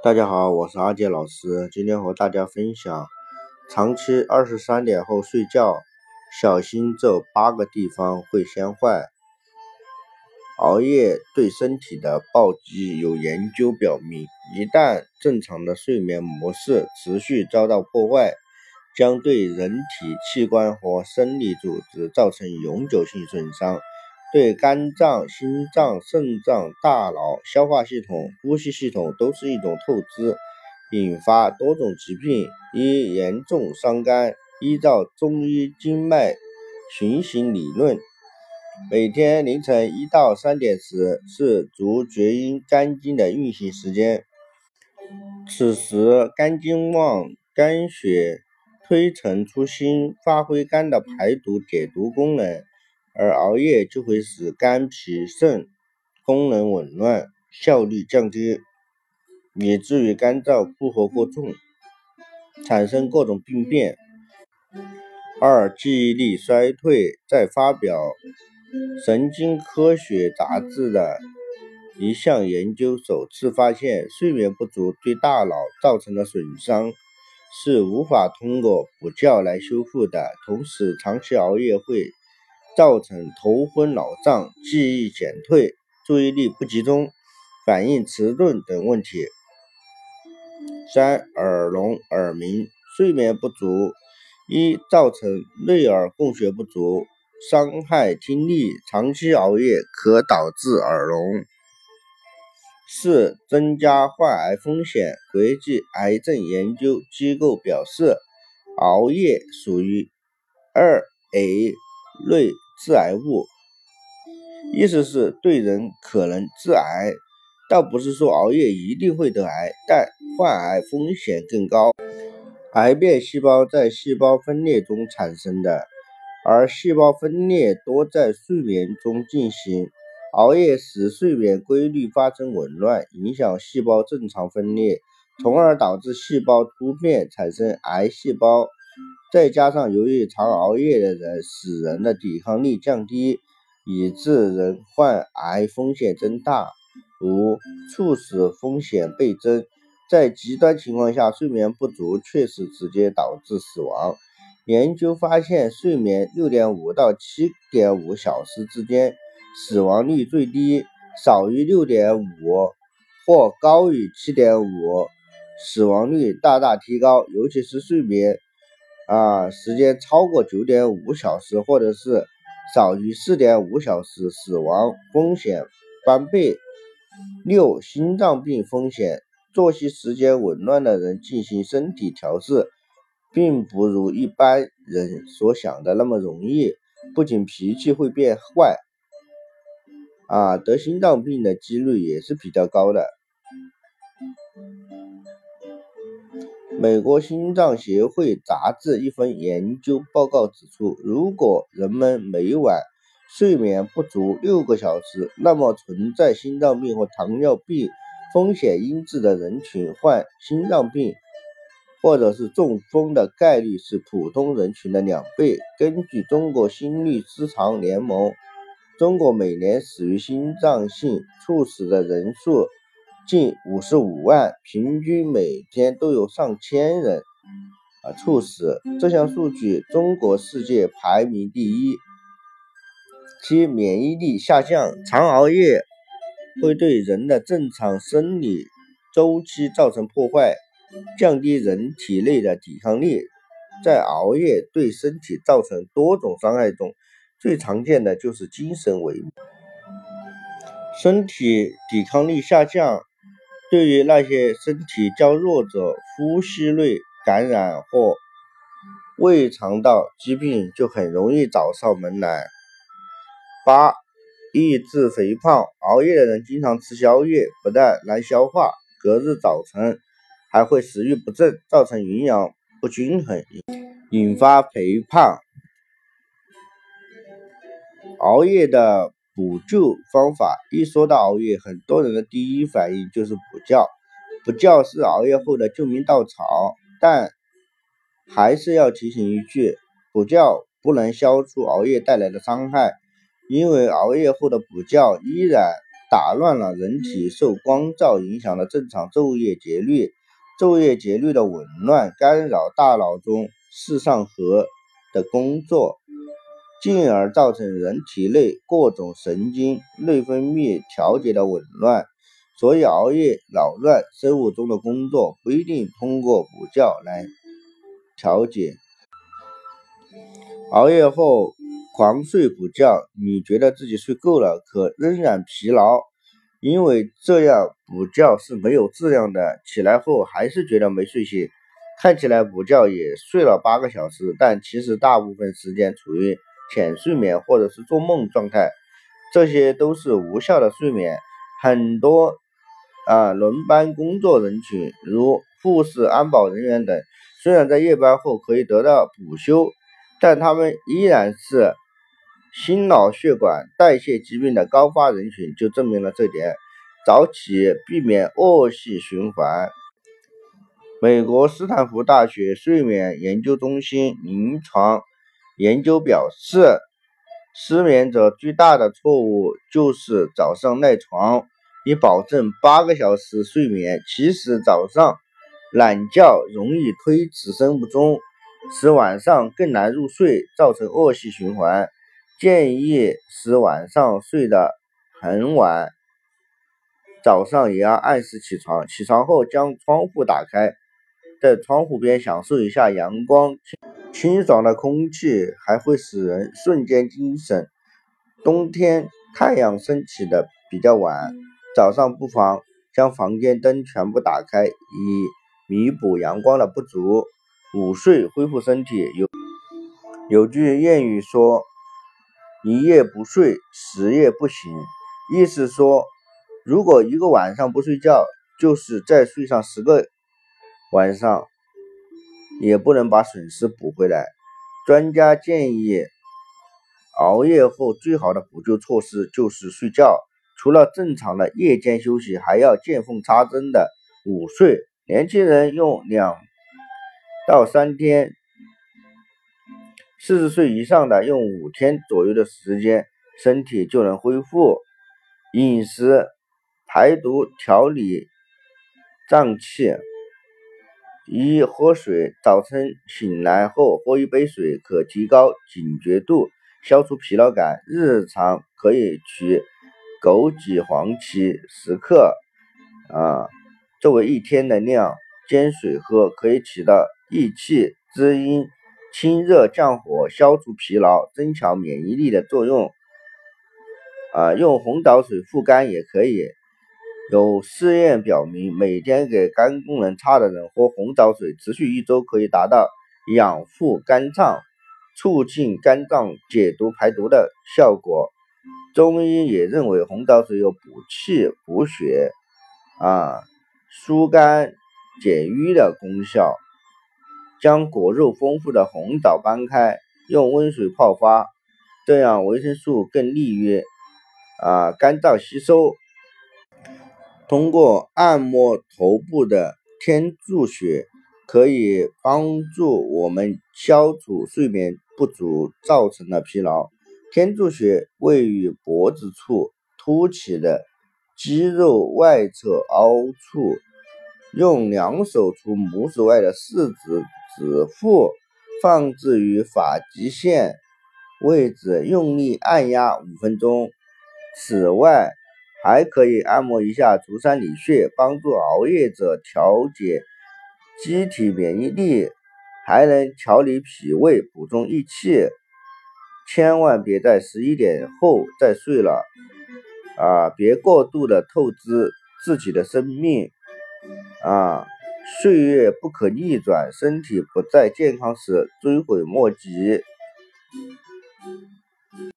大家好，我是阿杰老师，今天和大家分享，长期二十三点后睡觉，小心这八个地方会先坏。熬夜对身体的暴击，有研究表明，一旦正常的睡眠模式持续遭到破坏，将对人体器官和生理组织造成永久性损伤。对肝脏、心脏、肾脏、大脑、消化系统、呼吸系统都是一种透支，引发多种疾病。一、严重伤肝。依照中医经脉循行理论，每天凌晨一到三点时是足厥阴肝经的运行时间，此时肝经旺，肝血推陈出新，发挥肝的排毒解毒功能。而熬夜就会使肝脾肾功能紊乱，效率降低，以至于肝脏负荷过重，产生各种病变。二、记忆力衰退。在发表《神经科学》杂志的一项研究首次发现，睡眠不足对大脑造成的损伤是无法通过补觉来修复的。同时，长期熬夜会。造成头昏脑胀、记忆减退、注意力不集中、反应迟钝等问题。三、耳聋、耳鸣，睡眠不足，一造成内耳供血不足，伤害听力；长期熬夜可导致耳聋。四、增加患癌风险。国际癌症研究机构表示，熬夜属于二 A 类。致癌物，意思是对人可能致癌，倒不是说熬夜一定会得癌，但患癌风险更高。癌变细胞在细胞分裂中产生的，而细胞分裂多在睡眠中进行，熬夜使睡眠规律发生紊乱，影响细胞正常分裂，从而导致细胞突变，产生癌细胞。再加上由于常熬夜的人，使人的抵抗力降低，以致人患癌风险增大。五、猝死风险倍增。在极端情况下，睡眠不足确实直接导致死亡。研究发现，睡眠六点五到七点五小时之间，死亡率最低；少于六点五或高于七点五，死亡率大大提高。尤其是睡眠。啊，时间超过九点五小时，或者是少于四点五小时，死亡风险翻倍。六、心脏病风险，作息时间紊乱的人进行身体调试，并不如一般人所想的那么容易，不仅脾气会变坏，啊，得心脏病的几率也是比较高的。美国心脏协会杂志一份研究报告指出，如果人们每晚睡眠不足六个小时，那么存在心脏病或糖尿病风险因子的人群患心脏病或者是中风的概率是普通人群的两倍。根据中国心律失常联盟，中国每年死于心脏性猝死的人数。近五十五万，平均每天都有上千人啊猝死。这项数据，中国世界排名第一。七，免疫力下降，常熬夜会对人的正常生理周期造成破坏，降低人体内的抵抗力。在熬夜对身体造成多种伤害中，最常见的就是精神萎靡，身体抵抗力下降。对于那些身体较弱者，呼吸类感染或胃肠道疾病就很容易找上门来。八、抑制肥胖，熬夜的人经常吃宵夜，不但难消化，隔日早晨还会食欲不振，造成营养不均衡，引发肥胖。熬夜的。补救方法一说到熬夜，很多人的第一反应就是补觉。补觉是熬夜后的救命稻草，但还是要提醒一句，补觉不能消除熬夜带来的伤害，因为熬夜后的补觉依然打乱了人体受光照影响的正常昼夜节律，昼夜节律的紊乱干扰大脑中视上核的工作，进而造成人体内各种神经内分泌调节的紊乱。所以熬夜扰乱生物钟的工作，不一定通过补觉来调节。熬夜后狂睡补觉，你觉得自己睡够了，可仍然疲劳，因为这样补觉是没有质量的。起来后还是觉得没睡醒，看起来补觉也睡了八个小时，但其实大部分时间处于浅睡眠或者是做梦状态，这些都是无效的睡眠。很多。啊，轮班工作人群，如护士、安保人员等，虽然在夜班后可以得到补休，但他们依然是心脑血管代谢疾病的高发人群，就证明了这点。早起避免恶性循环。美国斯坦福大学睡眠研究中心临床研究表示，失眠者最大的错误就是早上赖床。以保证八个小时睡眠，其实早上懒觉容易推迟生物钟，使晚上更难入睡，造成恶性循环。建议使晚上睡得很晚，早上也要按时起床。起床后将窗户打开，在窗户边享受一下阳光，清爽的空气还会使人瞬间精神。冬天太阳升起的比较晚。早上不妨将房间灯全部打开，以弥补阳光的不足。午睡恢复身体。有有句谚语说：“一夜不睡，十夜不醒。”意思说，如果一个晚上不睡觉，就是再睡上十个晚上，也不能把损失补回来。专家建议，熬夜后最好的补救措施就是睡觉。除了正常的夜间休息，还要见缝插针的午睡。年轻人用两到三天，四十岁以上的用五天左右的时间，身体就能恢复。饮食、排毒、调理脏器。一、喝水。早晨醒来后喝一杯水，可提高警觉度，消除疲劳感。日常可以取。枸杞、黄芪十克，啊，作为一天的量煎水喝，可以起到益气滋阴、清热降火、消除疲劳、增强免疫力的作用。啊，用红枣水护肝也可以。有试验表明，每天给肝功能差的人喝红枣水，持续一周可以达到养护肝脏、促进肝脏解毒排毒的效果。中医也认为红枣水有补气、补血、啊疏肝解郁的功效。将果肉丰富的红枣掰开，用温水泡发，这样维生素更利于啊肝脏吸收。通过按摩头部的天柱穴，可以帮助我们消除睡眠不足造成的疲劳。天柱穴位于脖子处凸起的肌肉外侧凹处，用两手从拇指外的四指指腹放置于发际线位置，用力按压五分钟。此外，还可以按摩一下足三里穴，帮助熬夜者调节机体免疫力，还能调理脾胃，补充益气。千万别在十一点后再睡了，啊，别过度的透支自己的生命，啊，岁月不可逆转，身体不再健康时追悔莫及。